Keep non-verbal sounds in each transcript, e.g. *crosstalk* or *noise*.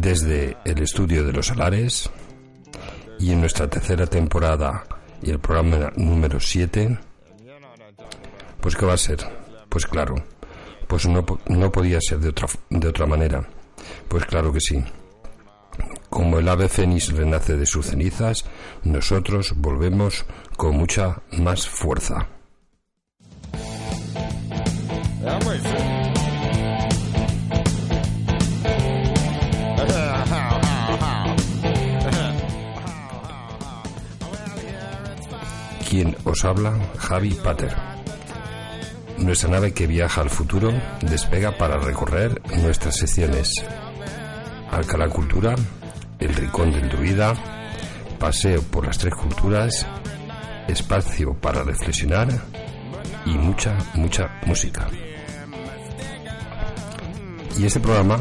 desde el estudio de los salares y en nuestra tercera temporada y el programa número 7, pues ¿qué va a ser? Pues claro, pues no, no podía ser de otra, de otra manera. Pues claro que sí. Como el ave fénix renace de sus cenizas, nosotros volvemos con mucha más fuerza. Quien os habla, Javi Pater. Nuestra nave que viaja al futuro despega para recorrer nuestras secciones. Alcalá Cultura, El Rincón del Druida, Paseo por las Tres Culturas, Espacio para reflexionar y mucha, mucha música. Y este programa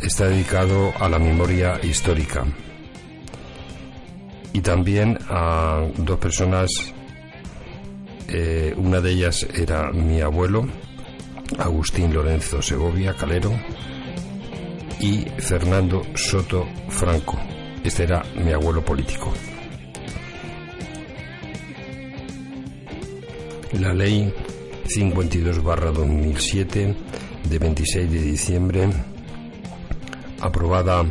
está dedicado a la memoria histórica y también a dos personas. Eh, una de ellas era mi abuelo, Agustín Lorenzo Segovia Calero, y Fernando Soto Franco. Este era mi abuelo político. La ley 52-2007 de 26 de diciembre, aprobada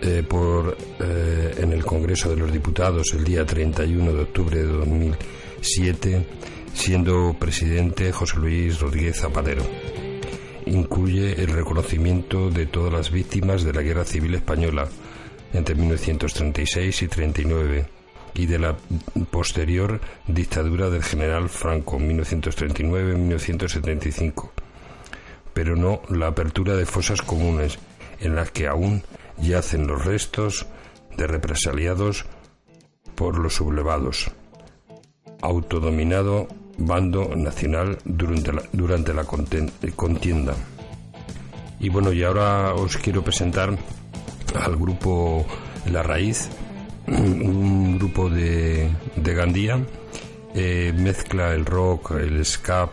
eh, por, eh, en el Congreso de los Diputados el día 31 de octubre de 2007, siendo presidente José Luis Rodríguez Zapatero. Incluye el reconocimiento de todas las víctimas de la Guerra Civil Española entre 1936 y 39 y de la posterior dictadura del general Franco 1939-1975, pero no la apertura de fosas comunes en las que aún yacen los restos de represaliados por los sublevados. Autodominado bando nacional durante la, durante la contienda. Y bueno, y ahora os quiero presentar al grupo La Raíz, *clears throat* un grupo de, de Gandía, eh, mezcla el rock, el ska,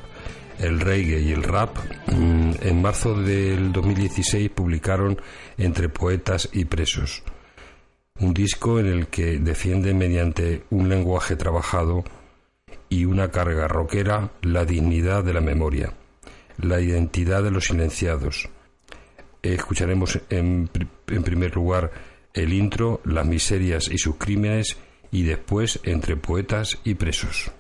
el reggae y el rap. Mm, en marzo del 2016 publicaron Entre Poetas y Presos, un disco en el que defiende mediante un lenguaje trabajado y una carga rockera la dignidad de la memoria, la identidad de los silenciados. Escucharemos en, en primer lugar el intro, las miserias y sus crímenes y después entre poetas y presos.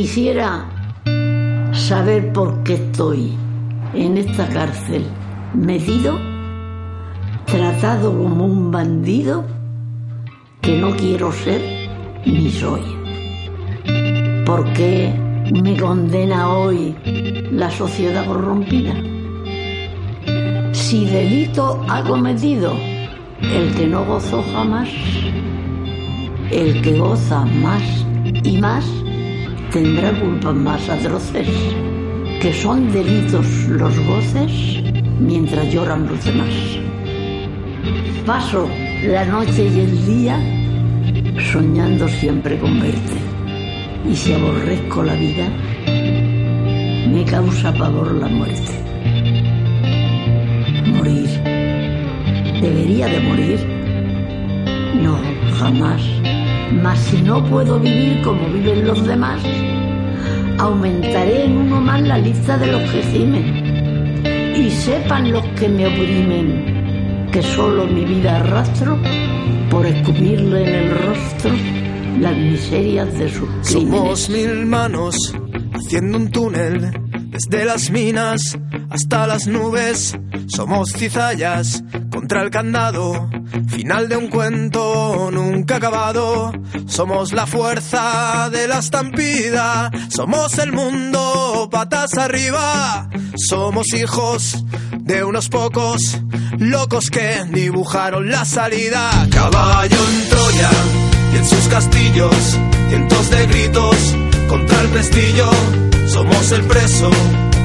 Quisiera saber por qué estoy en esta cárcel medido, tratado como un bandido que no quiero ser ni soy. ¿Por qué me condena hoy la sociedad corrompida? Si delito ha cometido el que no gozó jamás, el que goza más y más, tendrá culpas más atroces, que son delitos los goces mientras lloran los demás. Paso la noche y el día soñando siempre con verte, y si aborrezco la vida, me causa pavor la muerte. Morir. ¿Debería de morir? No, jamás Mas si no puedo vivir como viven los demás, aumentaré en uno más la lista de los que gimen. Y sepan los que me oprimen que solo mi vida arrastro por escupirle en el rostro las miserias de sus crímenes. Somos mil manos haciendo un túnel desde las minas hasta las nubes. Somos cizallas contra el candado, final de un cuento nunca acabado. Somos la fuerza de la estampida, somos el mundo patas arriba. Somos hijos de unos pocos locos que dibujaron la salida. Caballo en Troya y en sus castillos, cientos de gritos contra el pestillo. Somos el preso,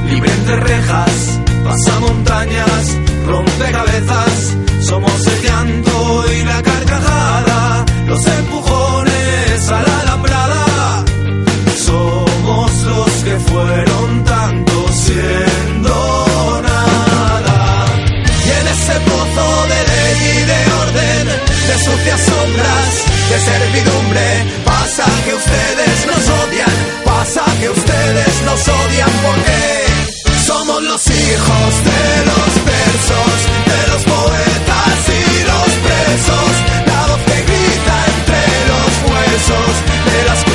libre entre rejas, pasa montañas, rompe cabezas. Somos el llanto y la carcajada, los empujones a la alambrada. Somos los que fueron tanto siendo nada. Y en ese pozo de ley y de orden, de sucias sombras, de servidumbre, pasa que ustedes nos odian, pasa que ustedes nos odian porque somos los hijos de los versos, de los poetas presos, la voz que grita entre los huesos de las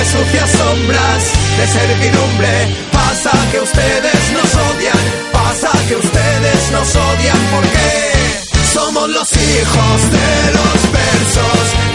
de sucias sombras, de servidumbre, pasa que ustedes nos odian, pasa que ustedes nos odian porque somos los hijos de los versos,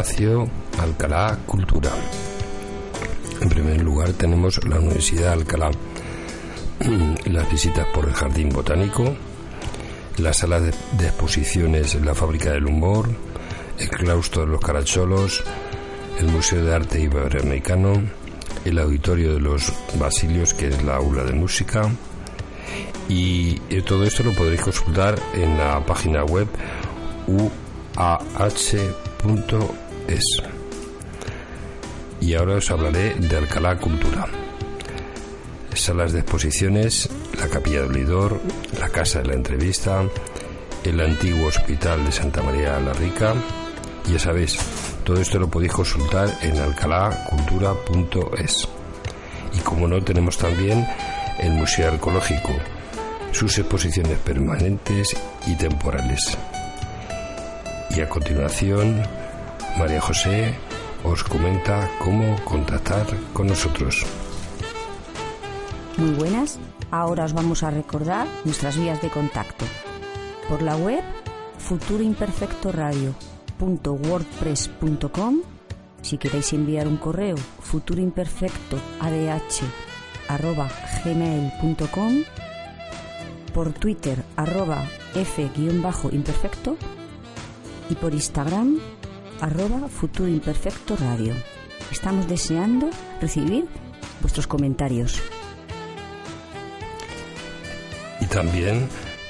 espacio Alcalá Cultura. En primer lugar tenemos la Universidad de Alcalá, *clears throat* las visitas por el Jardín Botánico, la sala de, exposiciones La Fábrica del Humor, el claustro de los Caracholos, el Museo de Arte Iberoamericano, el Auditorio de los Basilios, que es la aula de música, y todo esto lo podréis consultar en la página web uah.es. Y ahora os hablaré de Alcalá Cultura. Salas de exposiciones, la Capilla de Olidor, la Casa de la Entrevista, el antiguo Hospital de Santa María la Rica. Ya sabéis, todo esto lo podéis consultar en alcalá.cultura.es. Y como no, tenemos también el Museo Arqueológico, sus exposiciones permanentes y temporales. Y a continuación, María José os comenta cómo contactar con nosotros. Muy buenas, ahora os vamos a recordar nuestras vías de contacto. Por la web futuroimperfectoradio.wordpress.com si queréis enviar un correo futuroimperfectoadh.gmail.com por Twitter arroba f-imperfecto y por Instagram arroba futuro imperfecto radio. Estamos deseando recibir vuestros comentarios. Y también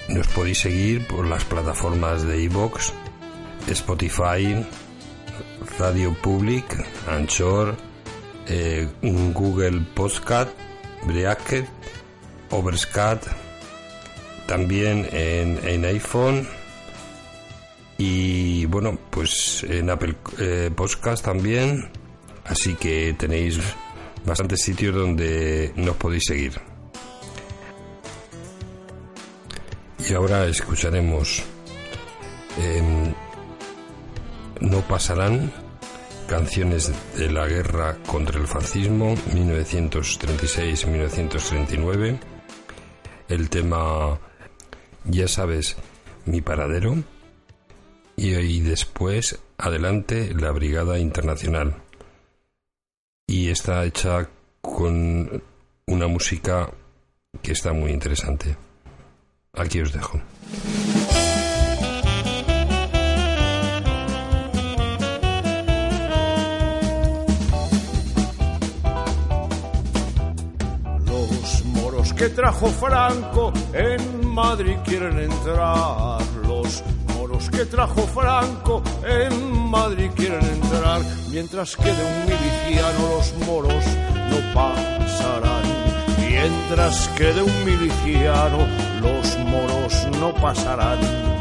nos podéis seguir por las plataformas de iVoox, Spotify, Radio Public, Anchor, eh, Google Podcast, Breaker, Overscat, también en, en iPhone y bueno, pues en Apple eh, Podcast también. Así que tenéis bastantes sitios donde nos podéis seguir. Y ahora escucharemos em, No pasarán canciones de la guerra contra el fascismo 1936-1939 el tema Ya sabes mi paradero y, después adelante la Brigada Internacional. Y está hecha con una música que está muy interesante. Aquí os dejo. Los moros que trajo Franco en Madrid quieren entrar. Que trajo Franco en Madrid quieren entrar, mientras quede un miliciano los moros no pasarán. Mientras quede un miliciano los moros no pasarán.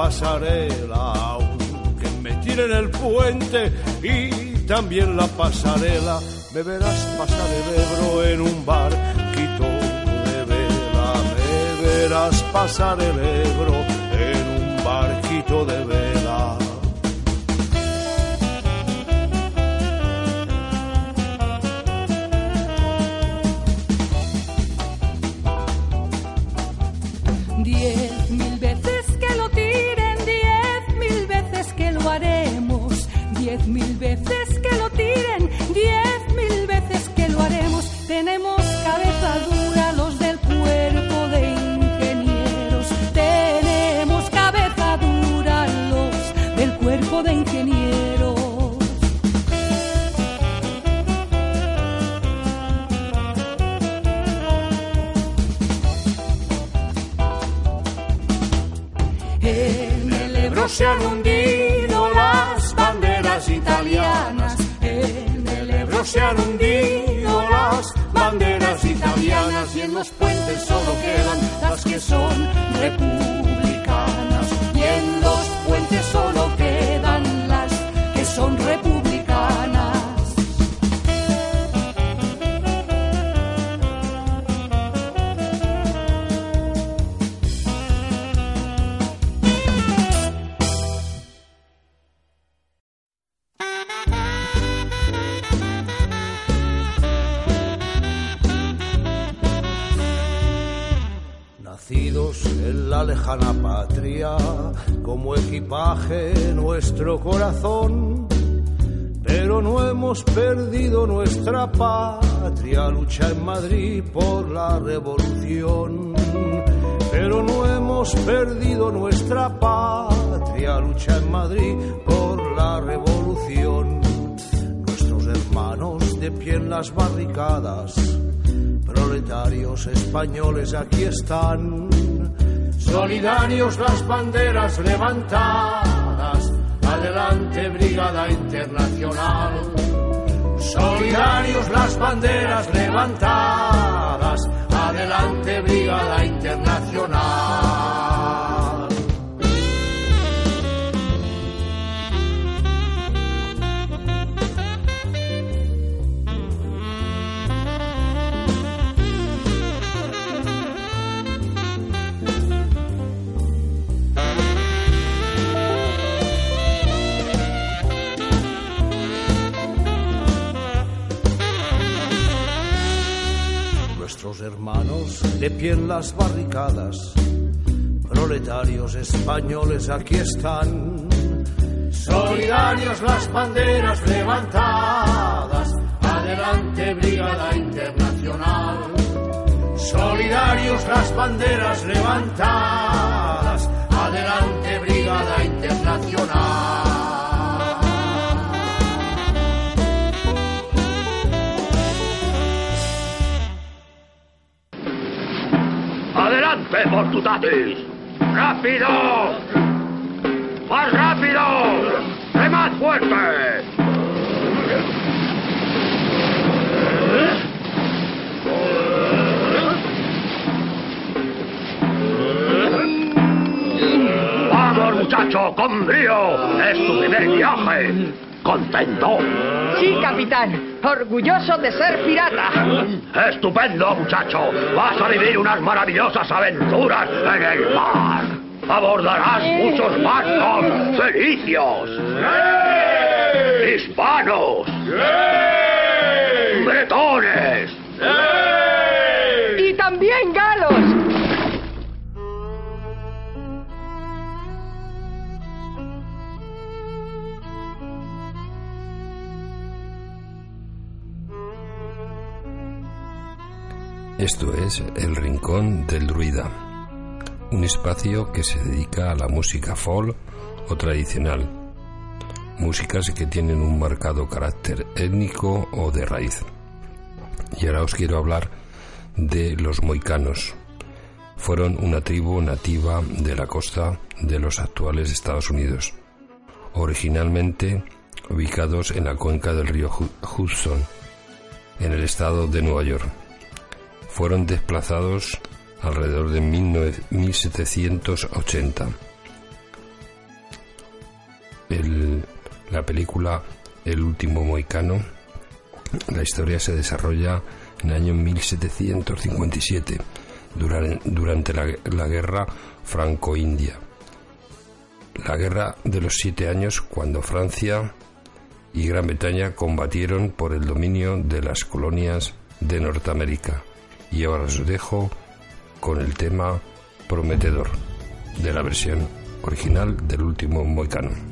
Pasarela, aunque me tiren el puente y también la pasarela, me verás pasar el Ebro en un barquito de vela, me verás pasar el Ebro banderas levantadas, adelante Brigada Internacional. Solidarios las banderas levantadas, adelante Brigada Internacional. Hermanos de pie en las barricadas, proletarios españoles aquí están. Solidarios las banderas levantadas, adelante Brigada Internacional. Solidarios las banderas levantadas, adelante Brigada Internacional. ¡Rápido! ¡Más rápido! ¡Remad fuerte! ¡Vamos, muchacho! ¡Con brío! ¡Es tu primer viaje! ¿Contento? Sí, capitán. Orgulloso de ser pirata. ¡Estupendo, muchacho! ¡Vas a vivir unas maravillosas aventuras en el mar! ¡Abordarás muchos barcos felicios! ¡Hispanos! ¡Bretones! Y Esto es El Rincón del Druida, un espacio que se dedica a la música folk o tradicional, músicas que tienen un marcado carácter étnico o de raíz. Y ahora os quiero hablar de los moicanos. Fueron una tribu nativa de la costa de los actuales Estados Unidos, originalmente ubicados en la cuenca del río Hudson, en el estado de Nueva York fueron desplazados alrededor de 1780. El, la película El último moicano, la historia se desarrolla en el año 1757, durante, la, la guerra franco-india. La guerra de los siete años cuando Francia y Gran Bretaña combatieron por el dominio de las colonias de Norteamérica. Y ahora os dejo con el tema prometedor de la versión original del último Moicano.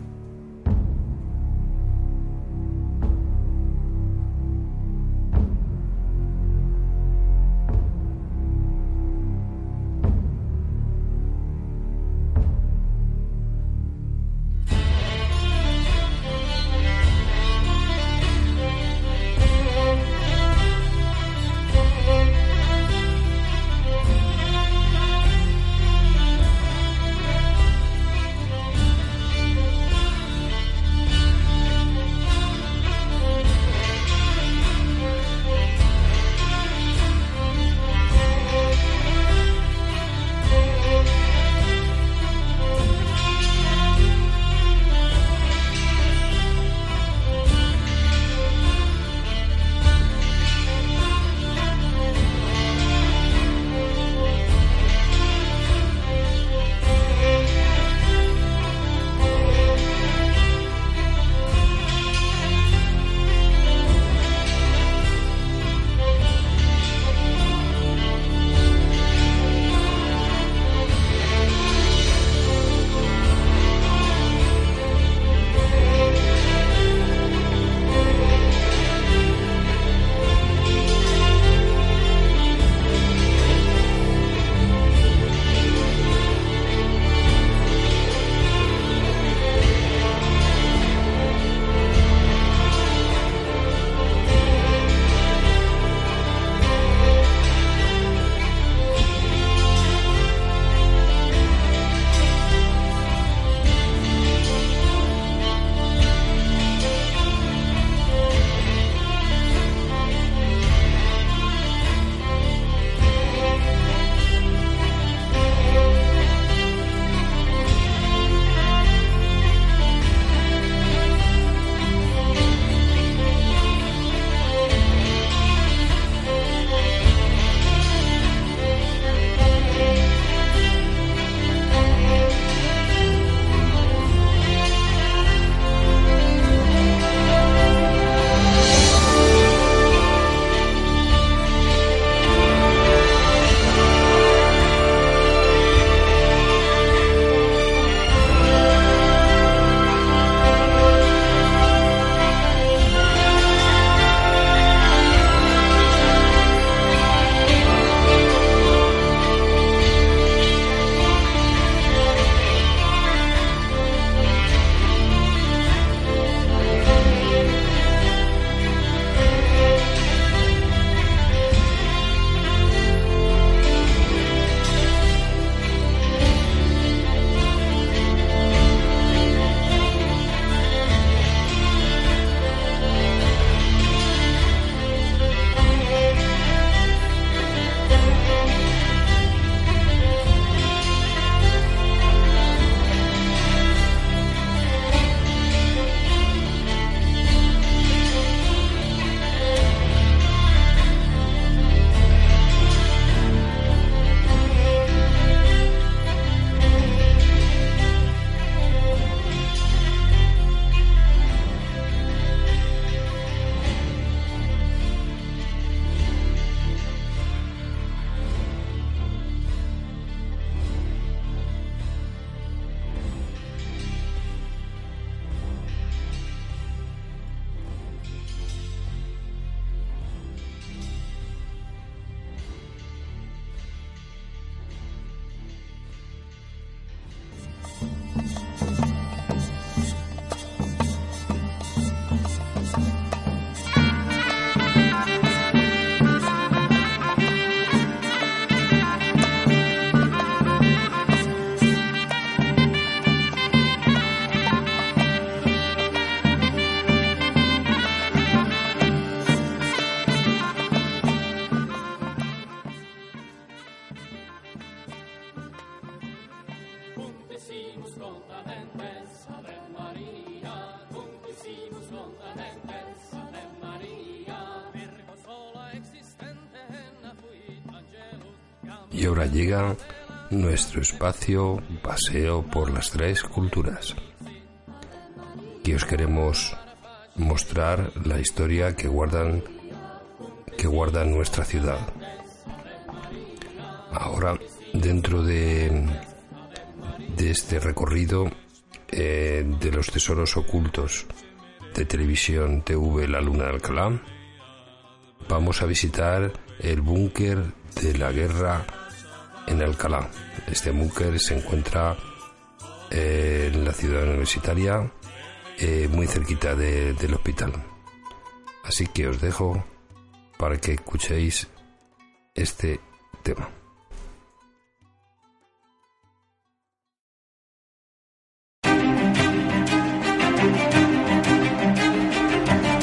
Y ahora llega nuestro espacio Paseo por las Tres Culturas. Y os queremos mostrar la historia que guardan que guarda nuestra ciudad. Ahora, dentro de, de este recorrido eh, de los tesoros ocultos de televisión TV La Luna de Alcalá, vamos a visitar el búnker de la guerra en Alcalá. Este búnker se encuentra eh, en la ciudad universitaria, eh, muy cerquita del hospital. Así que os dejo para que escuchéis este tema.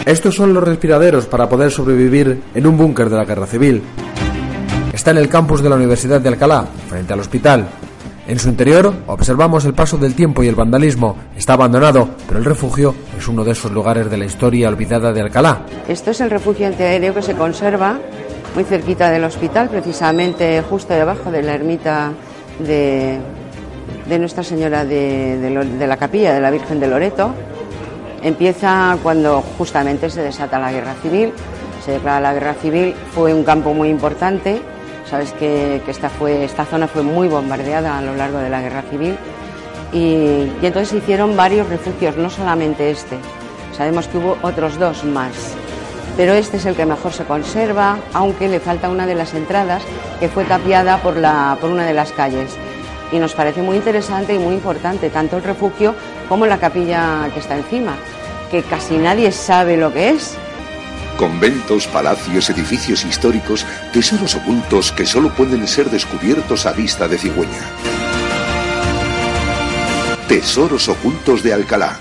Estos son los respiraderos para poder sobrevivir en un búnker de la guerra civil. Está en el campus de la Universidad de Alcalá, frente al hospital. En su interior observamos el paso del tiempo y el vandalismo. Está abandonado, pero el refugio es uno de esos lugares de la historia olvidada de Alcalá. Esto es el refugio antiaéreo que se conserva muy cerquita del hospital, precisamente justo debajo de la ermita de, Nuestra Señora de, de la Capilla de la Virgen de Loreto. Empieza cuando justamente se desata la guerra civil, se declara la guerra civil, fue un campo muy importante, sabes que, esta, fue, esta zona fue muy bombardeada a lo largo de la guerra civil y, entonces se hicieron varios refugios, no solamente este, sabemos que hubo otros dos más, pero este es el que mejor se conserva, aunque le falta una de las entradas que fue tapiada por, la, por una de las calles. Y nos parece muy interesante y muy importante, tanto el refugio como la capilla que está encima que casi nadie sabe lo que es. Conventos, palacios, edificios históricos, tesoros ocultos que solo pueden ser descubiertos a vista de cigüeña. Tesoros ocultos de Alcalá.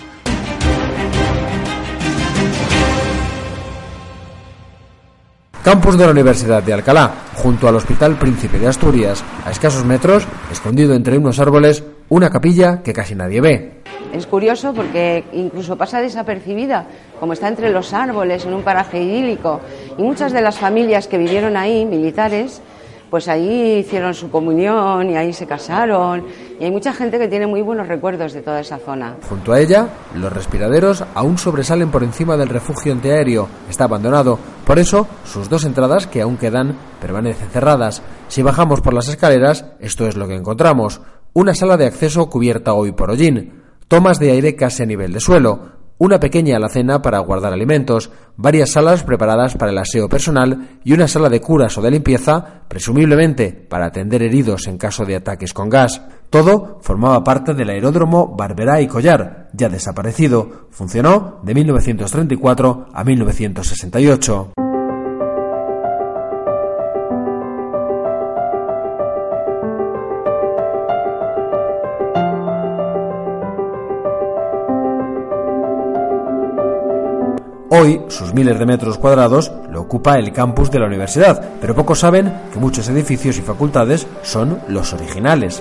Campus de la Universidad de Alcalá, junto al Hospital Príncipe de Asturias, a escasos metros, escondido entre unos árboles, una capilla que casi nadie ve. Es curioso porque incluso pasa desapercibida, como está entre los árboles, en un paraje idílico. Y muchas de las familias que vivieron ahí, militares, pues ahí hicieron su comunión y ahí se casaron. Y hay mucha gente que tiene muy buenos recuerdos de toda esa zona. Junto a ella, los respiraderos aún sobresalen por encima del refugio antiaéreo. Está abandonado. Por eso, sus dos entradas, que aún quedan, permanecen cerradas. Si bajamos por las escaleras, esto es lo que encontramos. Una sala de acceso cubierta hoy por hollín tomas de aire casi a nivel de suelo, una pequeña alacena para guardar alimentos, varias salas preparadas para el aseo personal y una sala de curas o de limpieza, presumiblemente para atender heridos en caso de ataques con gas. Todo formaba parte del aeródromo Barberá y Collar, ya desaparecido. Funcionó de 1934 a 1968. Hoy, sus miles de metros cuadrados lo ocupa el campus de la universidad, pero pocos saben que muchos edificios y facultades son los originales.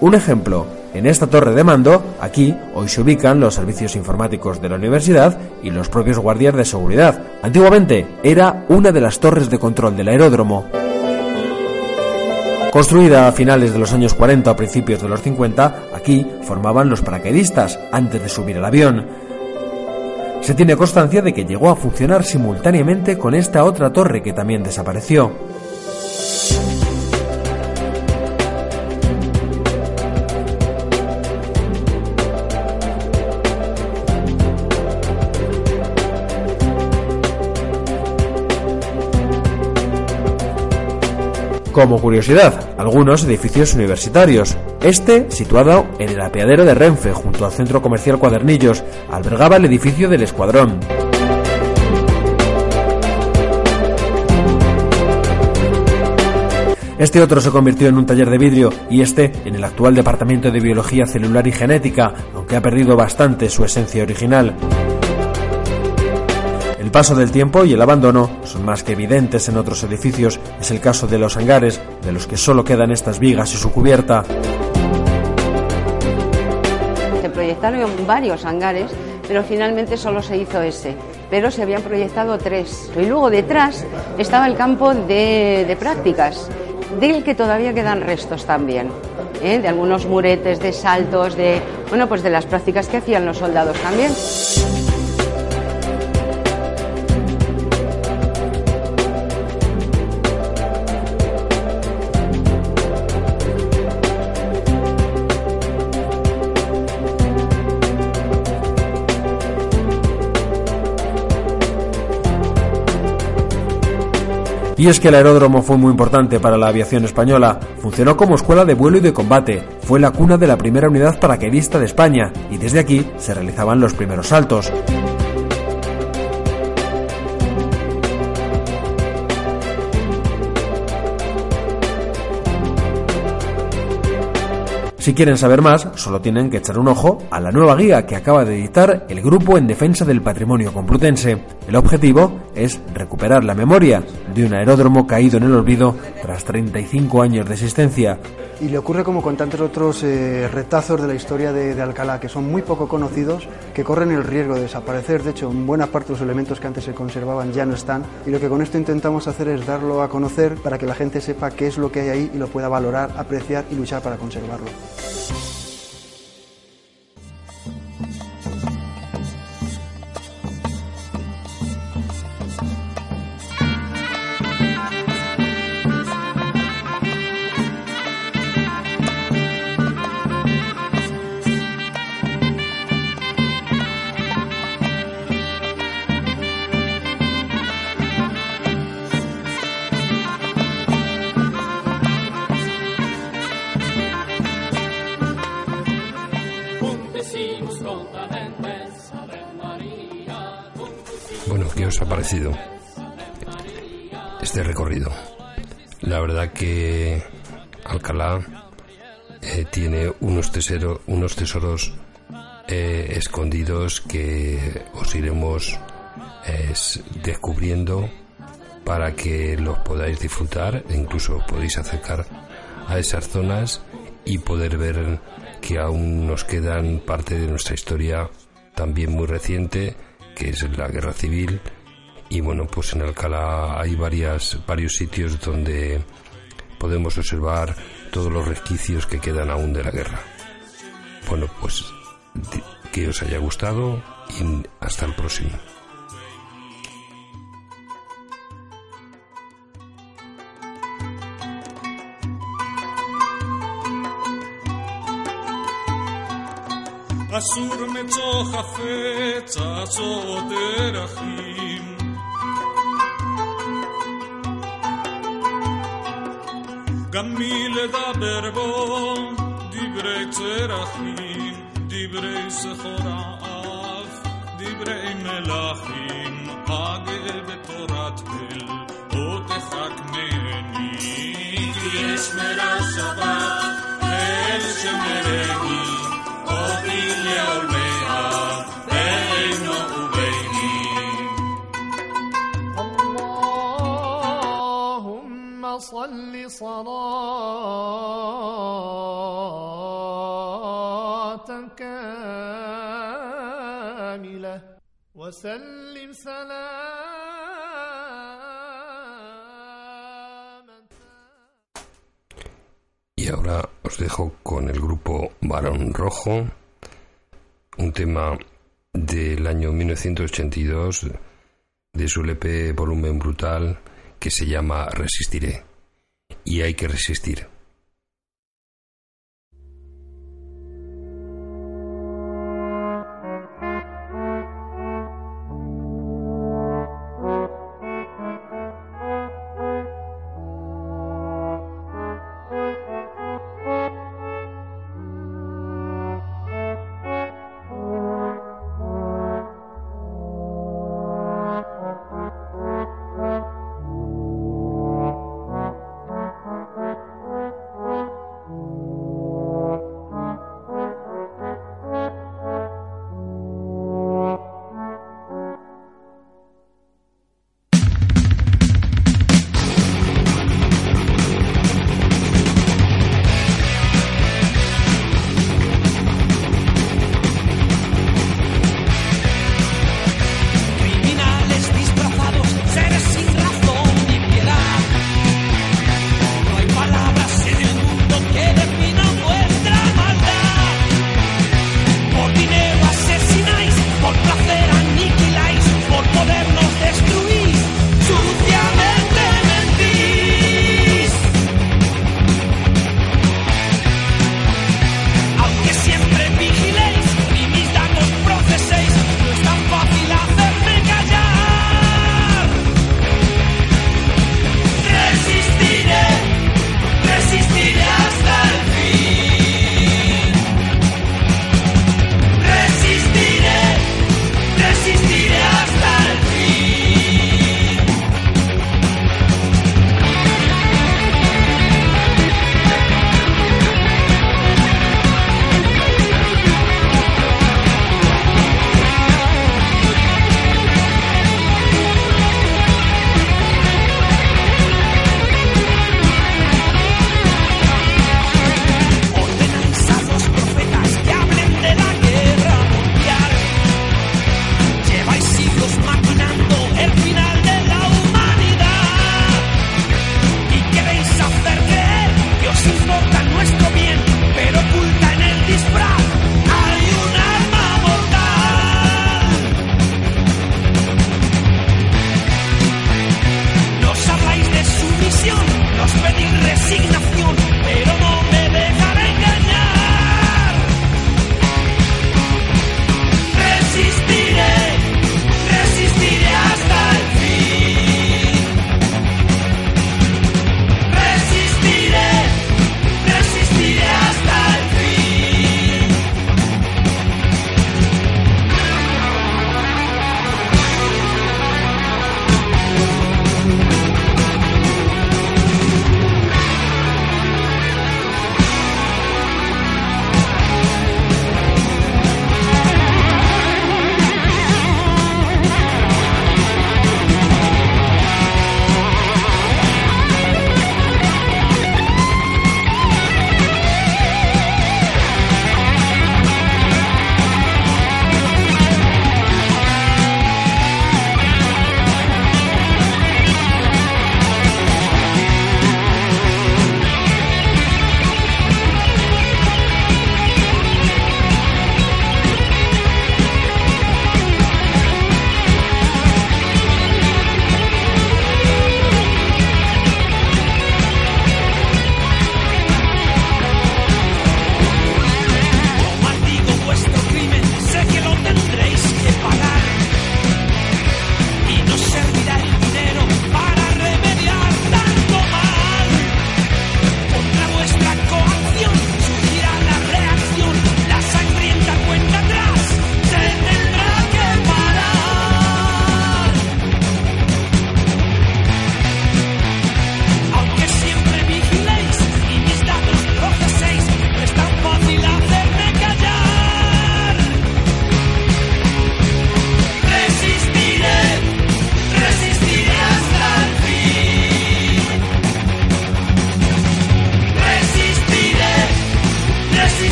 Un ejemplo, en esta torre de mando, aquí, hoy se ubican los servicios informáticos de la universidad y los propios guardias de seguridad. Antiguamente era una de las torres de control del aeródromo. Construida a finales de los años 40 o principios de los 50, aquí formaban los paracaidistas antes de subir al avión. Se tiene constancia de que llegó a funcionar simultáneamente con esta otra torre que también desapareció. Como curiosidad, algunos edificios universitarios. Este, situado en el apeadero de Renfe, junto al centro comercial Cuadernillos, albergaba el edificio del Escuadrón. Este otro se convirtió en un taller de vidrio y este en el actual Departamento de Biología Celular y Genética, aunque ha perdido bastante su esencia original paso del tiempo y el abandono son más que evidentes en otros edificios. Es el caso de los hangares, de los que solo quedan estas vigas y su cubierta. Se proyectaron varios hangares, pero finalmente solo se hizo ese. Pero se habían proyectado tres. Y luego detrás estaba el campo de, de prácticas, del que todavía quedan restos también. ¿eh? de algunos muretes, de saltos, de bueno, pues de las prácticas que hacían los soldados también. Y es que el aeródromo fue muy importante para la aviación española. Funcionó como escuela de vuelo y de combate. Fue la cuna de la primera unidad paracaidista de España y desde aquí se realizaban los primeros saltos. Si quieren saber más, solo tienen que echar un ojo a la nueva guía que acaba de editar el Grupo en Defensa del Patrimonio Complutense. El objetivo es recuperar la memoria de un aeródromo caído en el olvido tras 35 años de existencia. Y le ocurre como con tantos otros eh, retazos de la historia de, Alcalá, que son muy poco conocidos, que corren el riesgo de desaparecer. De hecho, en buena parte de los elementos que antes se conservaban ya no están. Y lo que con esto intentamos hacer es darlo a conocer para que la gente sepa qué es lo que hay ahí y lo pueda valorar, apreciar y luchar para conservarlo. Este recorrido? La verdad que Alcalá eh, tiene unos, tesero, unos tesoros eh, escondidos que os iremos eh, descubriendo para que los podáis disfrutar e incluso podéis acercar a esas zonas y poder ver que aún nos quedan parte de nuestra historia también muy reciente que es la guerra civil y bueno pues en Alcalá hay varias varios sitios donde podemos observar todos los resquicios que quedan aún de la guerra bueno pues que os haya gustado y hasta el próximo אסור מצוא חפץ עצות דרכים. גם מי לדבר בו דברי צרכים, דברי סחור האף, דברי מלכים, אגה בתורת אל, או תחכמני, כי יש מרע שבת, אל שמרני. اللهم صل صلاة كاملة وسلم سلام Y ahora os dejo con el grupo Barón Rojo, un tema del año 1982 de su LP Volumen Brutal que se llama Resistiré. Y hay que resistir.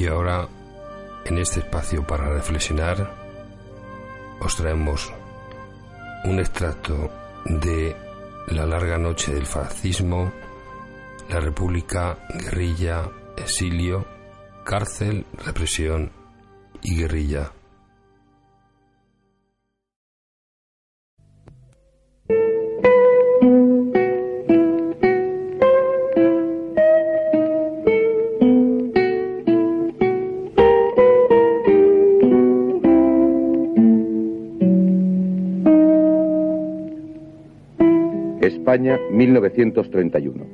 Y ahora, en este espacio para reflexionar, os traemos un extracto de La larga noche del fascismo, la República, guerrilla, exilio, cárcel, represión y guerrilla. 1931.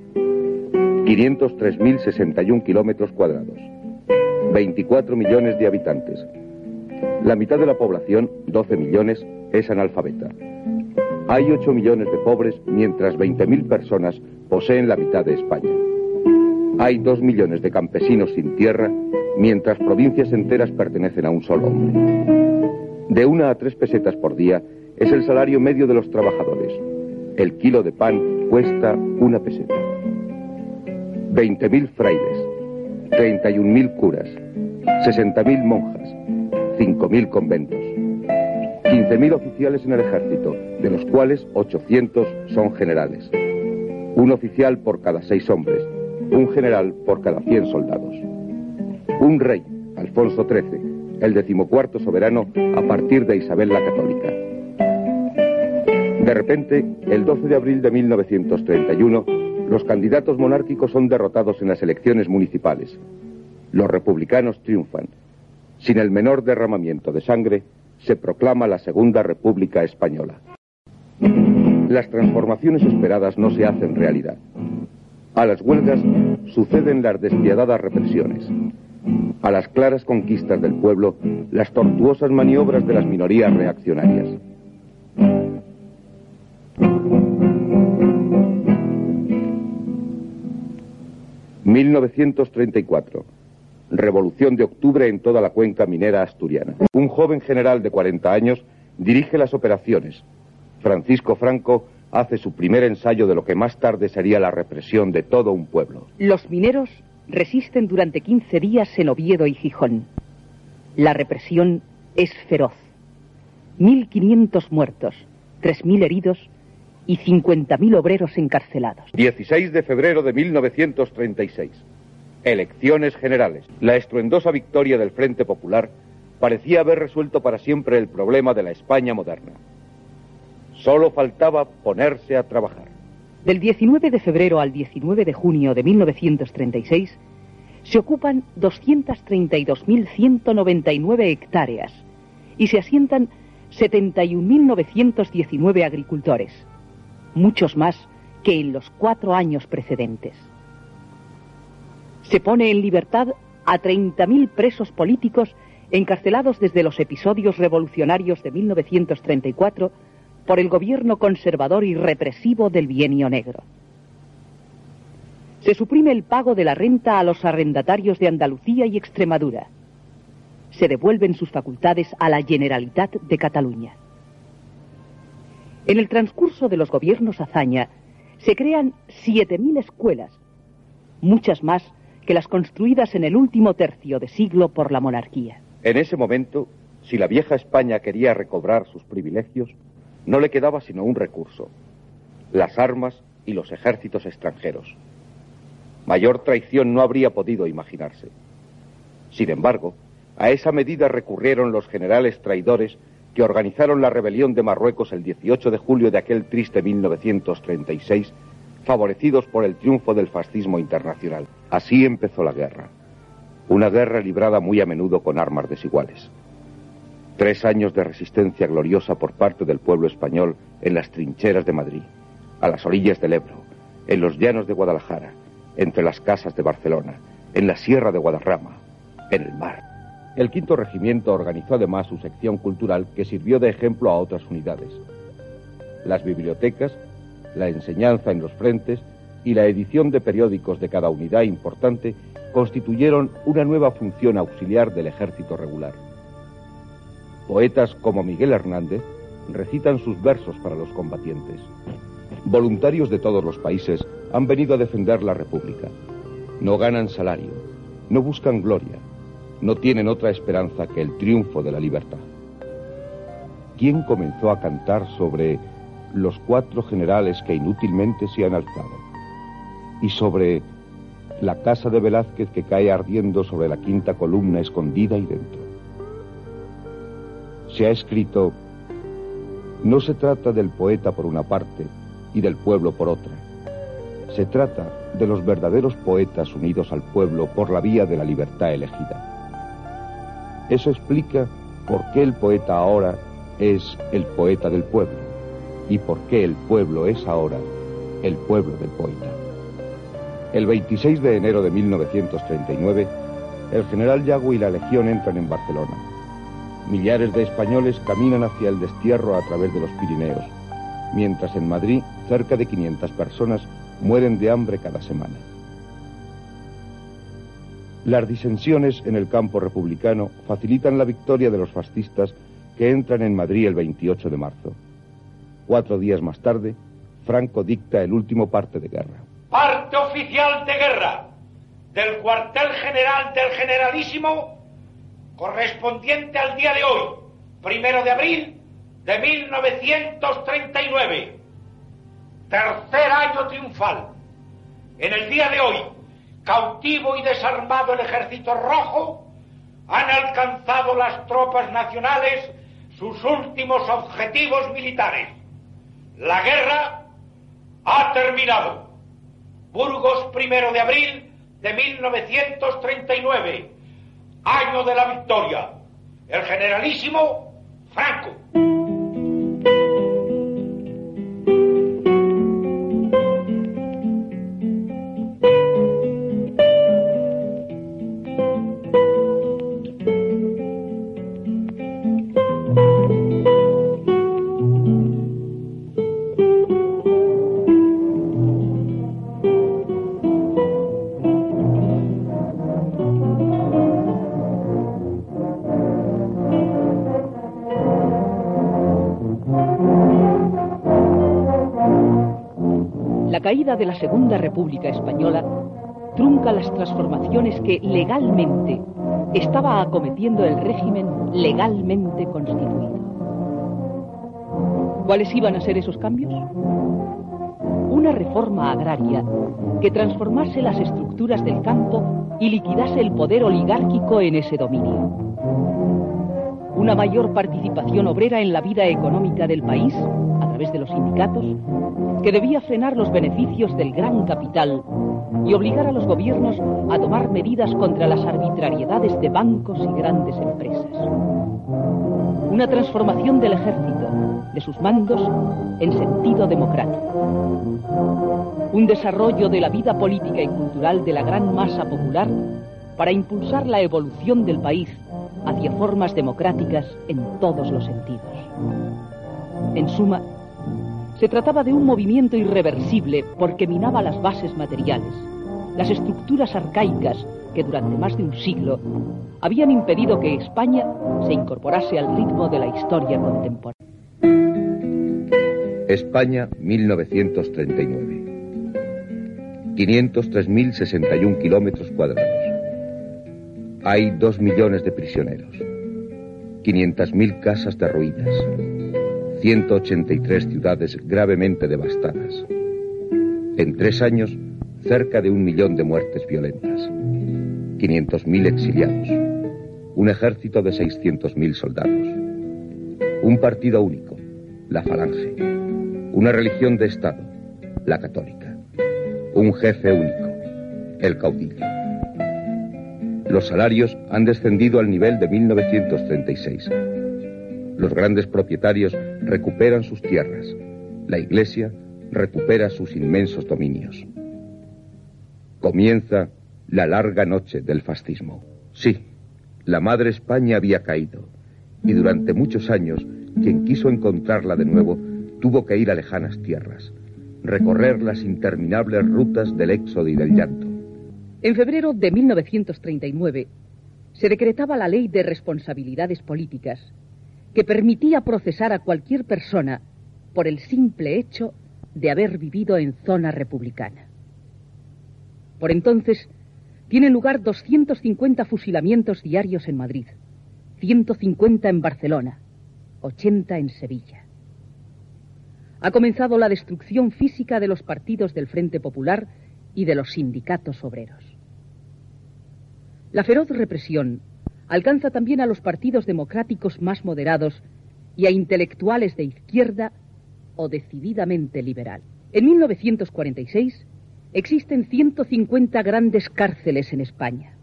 503.061 kilómetros cuadrados. 24 millones de habitantes. La mitad de la población, 12 millones, es analfabeta. Hay 8 millones de pobres, mientras 20.000 personas poseen la mitad de España. Hay 2 millones de campesinos sin tierra, mientras provincias enteras pertenecen a un solo hombre. De una a tres pesetas por día es el salario medio de los trabajadores. El kilo de pan cuesta una peseta. 20.000 frailes, 31.000 curas, 60.000 monjas, 5.000 conventos, 15.000 oficiales en el ejército, de los cuales 800 son generales. Un oficial por cada seis hombres, un general por cada 100 soldados. Un rey, Alfonso XIII, el decimocuarto soberano a partir de Isabel la Católica. De repente, el 12 de abril de 1931, los candidatos monárquicos son derrotados en las elecciones municipales. Los republicanos triunfan. Sin el menor derramamiento de sangre, se proclama la Segunda República Española. Las transformaciones esperadas no se hacen realidad. A las huelgas suceden las despiadadas represiones. A las claras conquistas del pueblo, las tortuosas maniobras de las minorías reaccionarias. 1934. Revolución de octubre en toda la cuenca minera asturiana. Un joven general de 40 años dirige las operaciones. Francisco Franco hace su primer ensayo de lo que más tarde sería la represión de todo un pueblo. Los mineros resisten durante 15 días en Oviedo y Gijón. La represión es feroz. 1.500 muertos, 3.000 heridos y 50.000 obreros encarcelados. 16 de febrero de 1936. Elecciones generales. La estruendosa victoria del Frente Popular parecía haber resuelto para siempre el problema de la España moderna. Solo faltaba ponerse a trabajar. Del 19 de febrero al 19 de junio de 1936 se ocupan 232.199 hectáreas y se asientan 71.919 agricultores muchos más que en los cuatro años precedentes. Se pone en libertad a 30.000 presos políticos encarcelados desde los episodios revolucionarios de 1934 por el gobierno conservador y represivo del bienio negro. Se suprime el pago de la renta a los arrendatarios de Andalucía y Extremadura. Se devuelven sus facultades a la Generalitat de Cataluña. En el transcurso de los gobiernos hazaña se crean 7.000 escuelas, muchas más que las construidas en el último tercio de siglo por la monarquía. En ese momento, si la vieja España quería recobrar sus privilegios, no le quedaba sino un recurso, las armas y los ejércitos extranjeros. Mayor traición no habría podido imaginarse. Sin embargo, a esa medida recurrieron los generales traidores que organizaron la rebelión de Marruecos el 18 de julio de aquel triste 1936, favorecidos por el triunfo del fascismo internacional. Así empezó la guerra. Una guerra librada muy a menudo con armas desiguales. Tres años de resistencia gloriosa por parte del pueblo español en las trincheras de Madrid, a las orillas del Ebro, en los llanos de Guadalajara, entre las casas de Barcelona, en la sierra de Guadarrama, en el mar. El quinto regimiento organizó además su sección cultural que sirvió de ejemplo a otras unidades. Las bibliotecas, la enseñanza en los frentes y la edición de periódicos de cada unidad importante constituyeron una nueva función auxiliar del ejército regular. Poetas como Miguel Hernández recitan sus versos para los combatientes. Voluntarios de todos los países han venido a defender la República. No ganan salario, no buscan gloria, no tienen otra esperanza que el triunfo de la libertad. ¿Quién comenzó a cantar sobre los cuatro generales que inútilmente se han alzado? Y sobre la casa de Velázquez que cae ardiendo sobre la quinta columna escondida y dentro. Se ha escrito, no se trata del poeta por una parte y del pueblo por otra. Se trata de los verdaderos poetas unidos al pueblo por la vía de la libertad elegida. Eso explica por qué el poeta ahora es el poeta del pueblo y por qué el pueblo es ahora el pueblo del poeta. El 26 de enero de 1939, el general Yago y la Legión entran en Barcelona. Millares de españoles caminan hacia el destierro a través de los Pirineos, mientras en Madrid cerca de 500 personas mueren de hambre cada semana. Las disensiones en el campo republicano facilitan la victoria de los fascistas que entran en Madrid el 28 de marzo. Cuatro días más tarde, Franco dicta el último parte de guerra. Parte oficial de guerra del cuartel general del generalísimo correspondiente al día de hoy, primero de abril de 1939. Tercer año triunfal. En el día de hoy, cautivo y desarmado el ejército rojo, han alcanzado las tropas nacionales sus últimos objetivos militares. La guerra ha terminado. Burgos, primero de abril de 1939, año de la victoria. El generalísimo Franco. De la Segunda República Española trunca las transformaciones que legalmente estaba acometiendo el régimen legalmente constituido. ¿Cuáles iban a ser esos cambios? Una reforma agraria que transformase las estructuras del campo y liquidase el poder oligárquico en ese dominio. Una mayor participación obrera en la vida económica del país a través de los sindicatos que debía frenar los beneficios del gran capital y obligar a los gobiernos a tomar medidas contra las arbitrariedades de bancos y grandes empresas. Una transformación del ejército, de sus mandos, en sentido democrático. Un desarrollo de la vida política y cultural de la gran masa popular para impulsar la evolución del país hacia formas democráticas en todos los sentidos. En suma, se trataba de un movimiento irreversible porque minaba las bases materiales, las estructuras arcaicas que durante más de un siglo habían impedido que España se incorporase al ritmo de la historia contemporánea. España, 1939. 503.061 kilómetros cuadrados. Hay dos millones de prisioneros. 500.000 casas derruidas. 183 ciudades gravemente devastadas. En tres años, cerca de un millón de muertes violentas. 500.000 exiliados. Un ejército de 600.000 soldados. Un partido único, la Falange. Una religión de Estado, la católica. Un jefe único, el caudillo. Los salarios han descendido al nivel de 1936. Los grandes propietarios recuperan sus tierras. La Iglesia recupera sus inmensos dominios. Comienza la larga noche del fascismo. Sí, la madre España había caído y durante muchos años quien quiso encontrarla de nuevo tuvo que ir a lejanas tierras, recorrer las interminables rutas del éxodo y del llanto. En febrero de 1939 se decretaba la Ley de Responsabilidades Políticas que permitía procesar a cualquier persona por el simple hecho de haber vivido en zona republicana. Por entonces, tienen lugar 250 fusilamientos diarios en Madrid, 150 en Barcelona, 80 en Sevilla. Ha comenzado la destrucción física de los partidos del Frente Popular y de los sindicatos obreros. La feroz represión alcanza también a los partidos democráticos más moderados y a intelectuales de izquierda o decididamente liberal. En 1946 existen 150 grandes cárceles en España.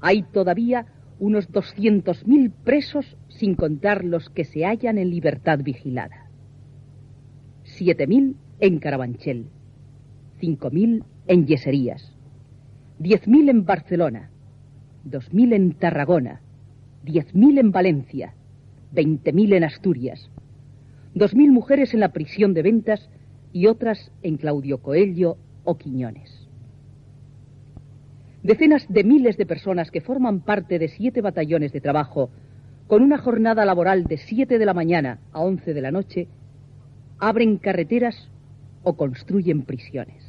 Hay todavía unos 200.000 presos sin contar los que se hallan en libertad vigilada. 7.000 en Carabanchel, 5.000 en Yeserías, 10.000 en Barcelona, 2.000 en Tarragona, 10.000 en Valencia, 20.000 en Asturias, 2.000 mujeres en la prisión de ventas y otras en Claudio Coello o Quiñones. Decenas de miles de personas que forman parte de siete batallones de trabajo, con una jornada laboral de 7 de la mañana a 11 de la noche, abren carreteras o construyen prisiones.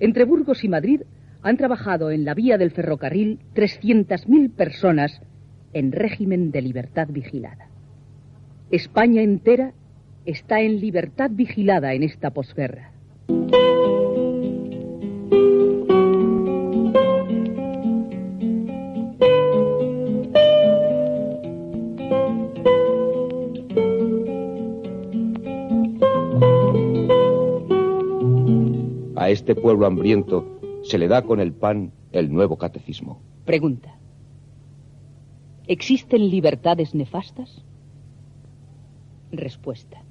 Entre Burgos y Madrid han trabajado en la vía del ferrocarril 300.000 personas en régimen de libertad vigilada. España entera está en libertad vigilada en esta posguerra. Este pueblo hambriento se le da con el pan el nuevo catecismo. Pregunta. ¿Existen libertades nefastas? Respuesta.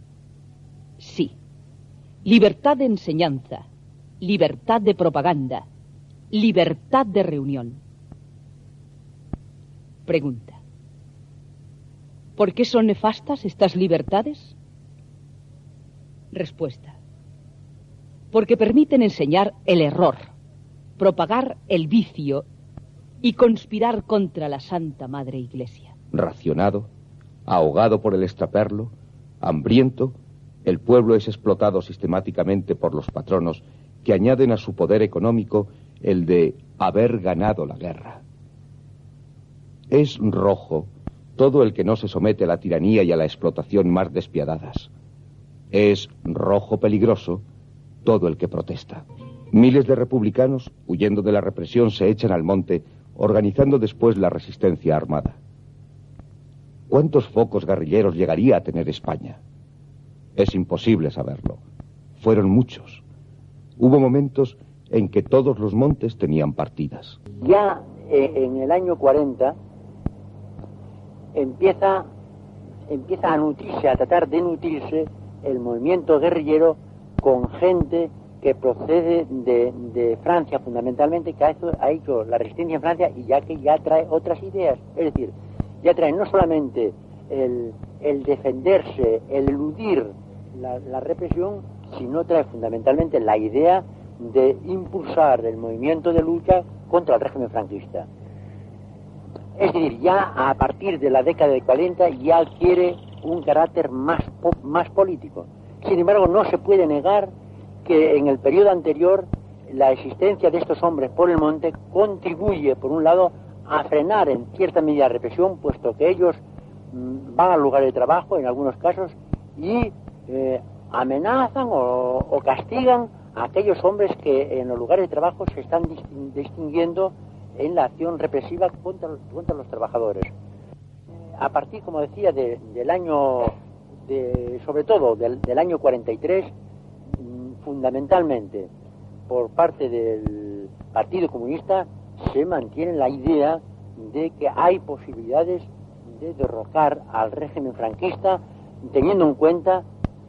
Sí. Libertad de enseñanza, libertad de propaganda, libertad de reunión. Pregunta. ¿Por qué son nefastas estas libertades? Respuesta. Porque permiten enseñar el error, propagar el vicio y conspirar contra la Santa Madre Iglesia. Racionado, ahogado por el extraperlo, hambriento, el pueblo es explotado sistemáticamente por los patronos que añaden a su poder económico el de haber ganado la guerra. Es rojo todo el que no se somete a la tiranía y a la explotación más despiadadas. Es rojo peligroso todo el que protesta. Miles de republicanos, huyendo de la represión, se echan al monte, organizando después la resistencia armada. ¿Cuántos focos guerrilleros llegaría a tener España? Es imposible saberlo. Fueron muchos. Hubo momentos en que todos los montes tenían partidas. Ya eh, en el año 40 empieza, empieza a nutrirse, a tratar de nutrirse el movimiento guerrillero con gente que procede de, de Francia fundamentalmente, que ha hecho, la resistencia en Francia y ya que ya trae otras ideas. Es decir, ya trae no solamente el, el defenderse, el eludir la, la, represión, sino trae fundamentalmente la idea de impulsar el movimiento de lucha contra el régimen franquista. Es decir, ya a partir de la década de 40 ya adquiere un carácter más, más político. Sin embargo, no se puede negar que en el periodo anterior la existencia de estos hombres por el monte contribuye, por un lado, a frenar en cierta medida la represión, puesto que ellos mm, van al lugar de trabajo, en algunos casos, y eh, amenazan o, o, castigan a aquellos hombres que en los lugares de trabajo se están distinguiendo en la acción represiva contra, los trabajadores. A partir, como decía, de, del año, de, sobre todo del, año 43, mm, fundamentalmente por parte del Partido Comunista, se mantiene la idea de que hay posibilidades de derrocar al régimen franquista teniendo en cuenta,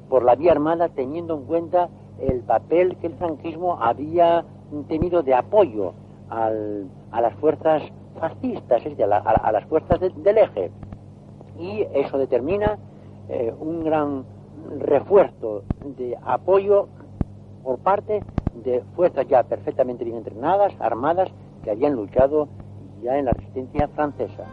por la vía armada, teniendo en cuenta el papel que el franquismo había tenido de apoyo al, a las fuerzas fascistas, es decir, a, la, a, las fuerzas de, del eje. Y eso determina eh, un gran refuerzo de apoyo por parte de fuerzas ya perfectamente bien entrenadas, armadas, que habían luchado ya en la resistencia francesa.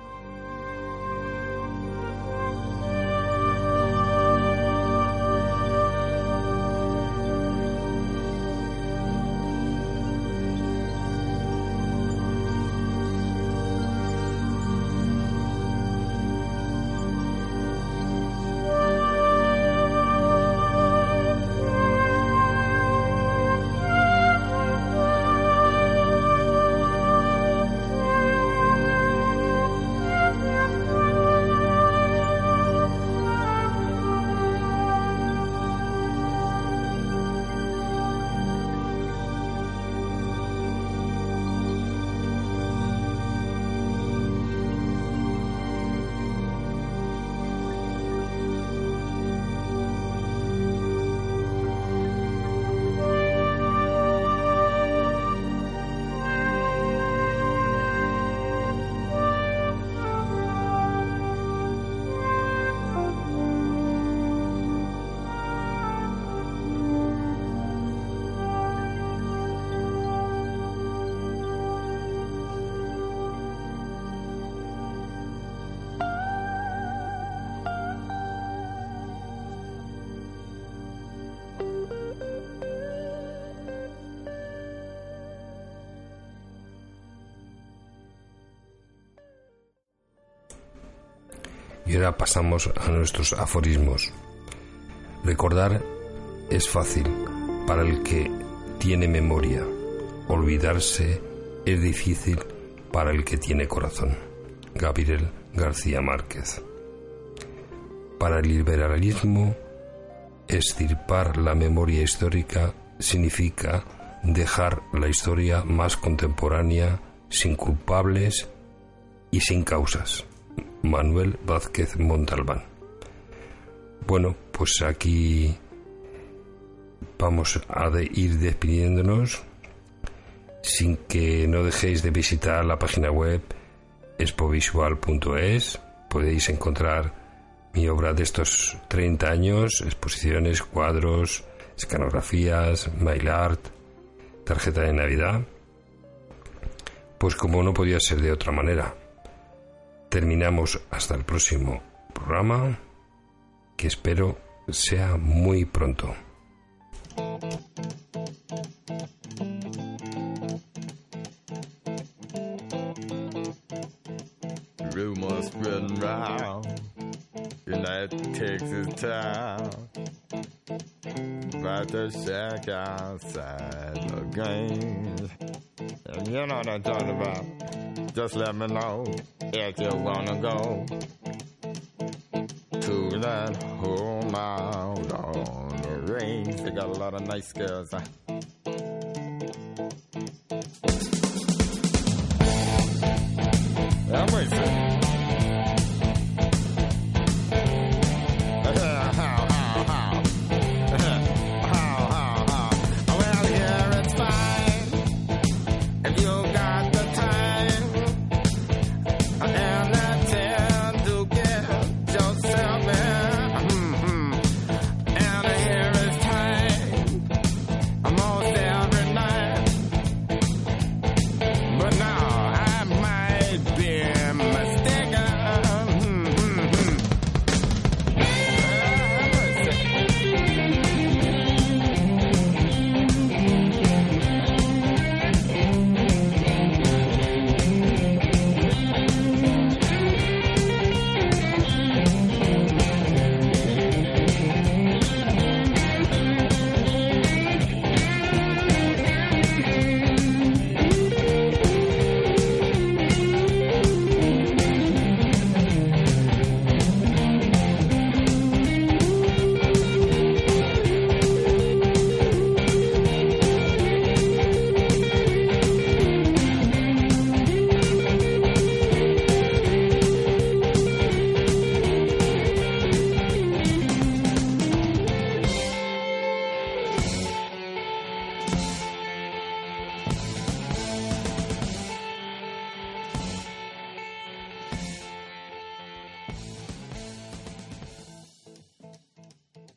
Y ahora pasamos a nuestros aforismos. Recordar es fácil para el que tiene memoria. Olvidarse es difícil para el que tiene corazón. Gabriel García Márquez. Para el liberalismo, estirpar la memoria histórica significa dejar la historia más contemporánea sin culpables y sin causas. Manuel Vázquez Montalbán. Bueno, pues aquí vamos a ir despidiéndonos sin que no dejéis de visitar la página web expovisual.es. Podéis encontrar mi obra de estos 30 años, exposiciones, cuadros, escanografías, mail art, tarjeta de Navidad. Pues como no podía ser de otra manera, terminamos hasta el próximo programa, que espero sea muy pronto. Rumors spreading round in that Texas town about the shack outside the games. You know what I'm talking about. Just let me know if you wanna go to that home out on the range. They got a lot of nice girls. Huh?